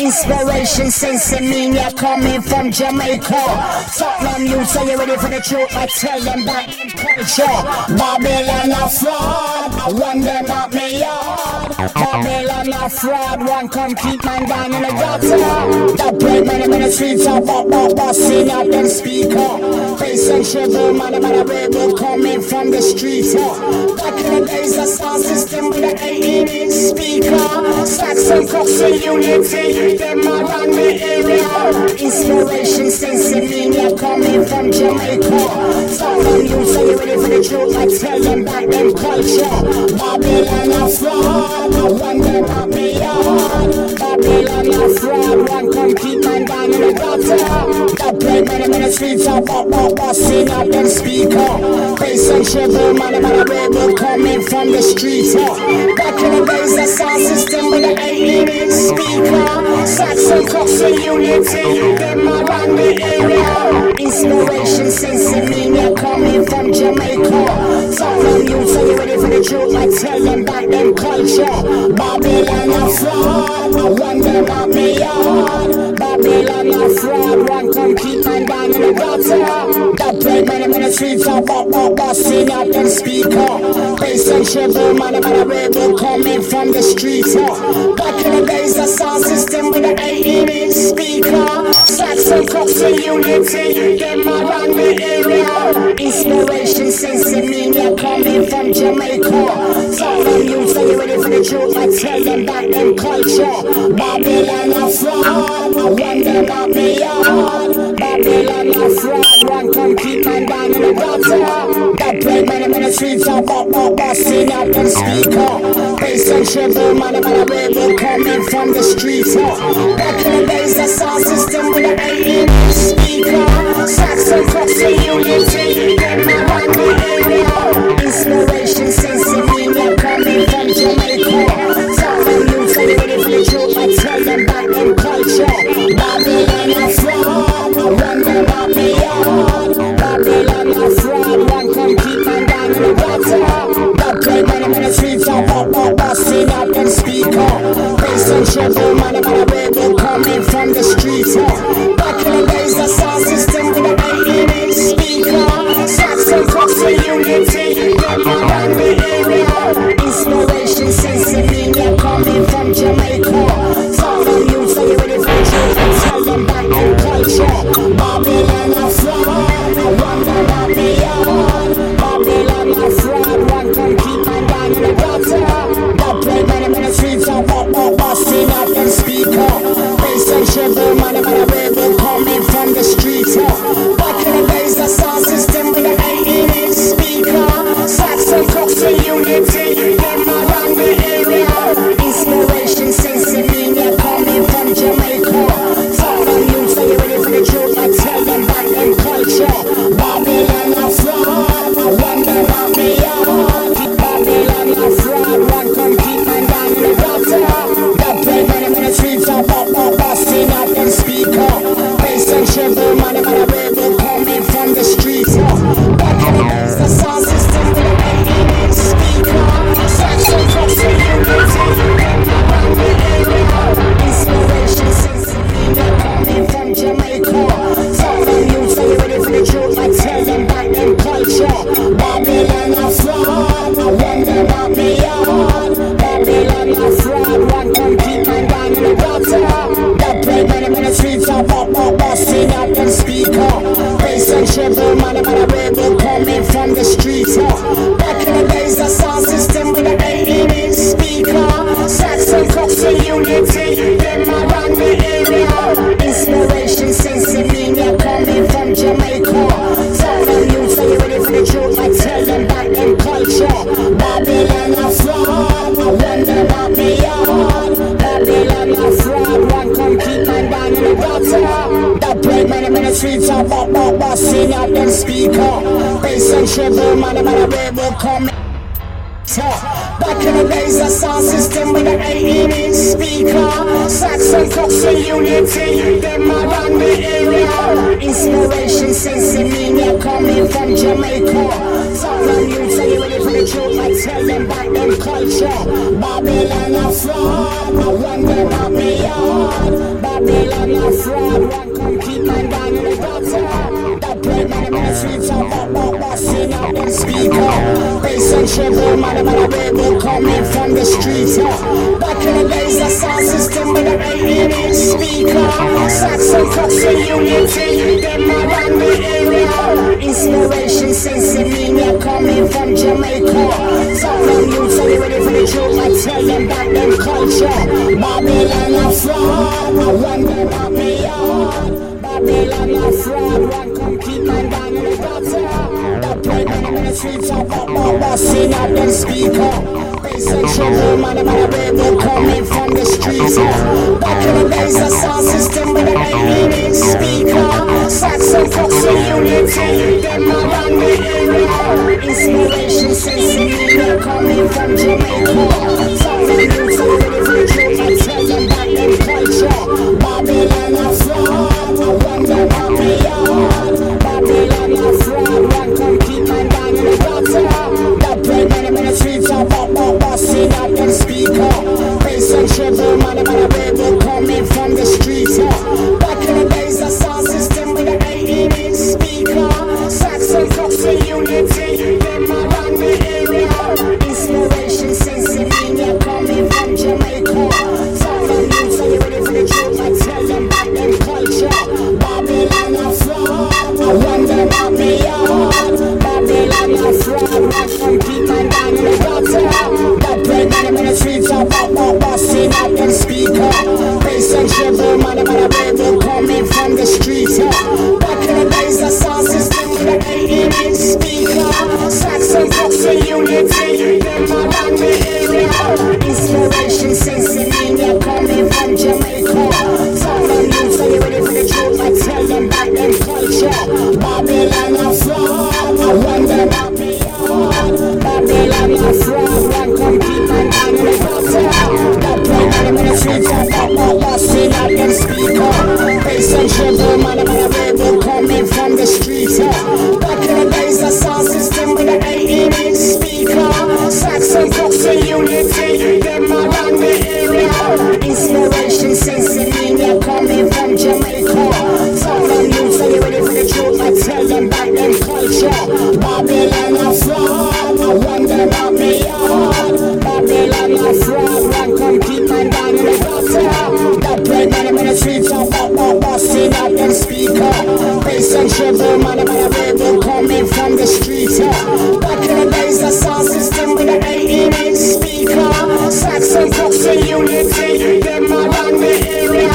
Inspiration, sense and meaning coming from Jamaica. Tottenham, you say you're ready for the truth. I tell them that culture. Babylon a fraud. I want them out me yard. Babylon a fraud. One keep man down in the gutter. That play many many streets up, up, up, busting up them speaker. Bass and treble, man, man, a rebel coming from the streets. Back in the days, the sound system with the 18 inch speaker. Saxon Coxsone and Unity, them are around the area. Inspiration, sense and meaning coming from Jamaica. Some of you say you ready for the truth, I tell them back them culture. Babylon a fraud, I want them me yard. Babylon a fraud, one come keep man down in the gutter. That play many many streets up, up, up, busting up them speaker. Bass and treble, man, man, a rebel coming from the streets. Back in the days, the sound system with the 18 inch speaker. Saxon Coxsone and Unity, I want them out me yard. Babylon a fraud, one keep man down in the gutter. That play many many streets up, up, up, busting up them speaker. Bass and treble, man, man, a rebel coming from the streets. Back in the days, the sound system with the 18 inch speaker. Sax Cox and Unity, them around the area. Inspiration, Babylon a fraud, them out me. Babylon a fraud, one come keep man down in the gutter. That play many many streets up, up, up, busting up them speaker. Bass and treble, man, man, a rebel coming from the streets. Back in the days, the sound system with the 18 inch speaker. Saxon Coxsone and Unity, them around the area. Inspiration, sense meaning coming from Jamaica. Up, up, busting up them speaker. Bass and treble, man, man, a rebel coming. Back in the days, the sound system with the 18 inch speaker. Saxon Coxsone and Unity, them around the area. Inspiration, sense and meaning coming from Jamaica. Some of you say you ready for the truth, I tell them back them culture. Babylon a fraud, I wonder about me yard. Babylon a fraud, one come keep my down in the gutter. Play money, money, streets of bop, bop, busting out them speaker. Bass and treble, man, a baby coming from the streets. Back in the days, the sound system with a 8 speaker. Sax and cups and unity, them around the area. Inspiration, sense, and coming from Jamaica. Some of them youths ready for the truth, I tell them about them culture. Babylon a fraud, I about me yard. Babylon a fraud, one my down in the money in the streets of up, up, busting out them speaker. Bass and treble, man, baby coming from the streets. Back in the days, the sound system with a 8 inch speaker. Sax and Fox and Unity, them around the area. Inspiration, sense, media coming from Jamaica. And Unity, them around the area.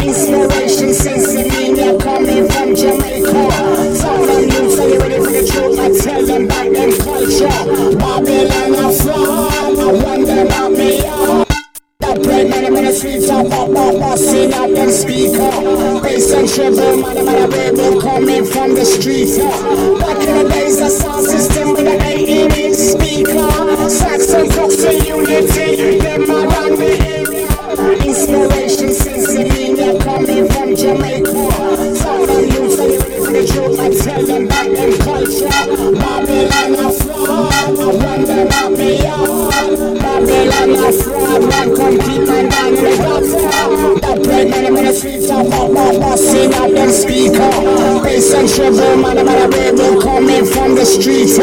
Inspiration, sense, and media coming from Jamaica. Of them youths are ready for the truth, I tell them about them culture. Babylon a fraud, I wonder about me yard. That play money, money, streets of up, up, busting out them speaker. Bass and treble, money, money, baby coming from the streets. Back in the days, the sound system with a 8 inch speaker. Sax and Fox and Unity, culture. Babylon a fraud, about me yard. Babylon a fraud, one come keep my down in the. That play money, money, streets of up, up, busting out them speaker. Bass and treble, money, money, baby coming from the streets.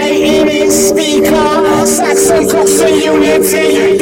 8 inch speaker, Saxon Coxsone and Unity,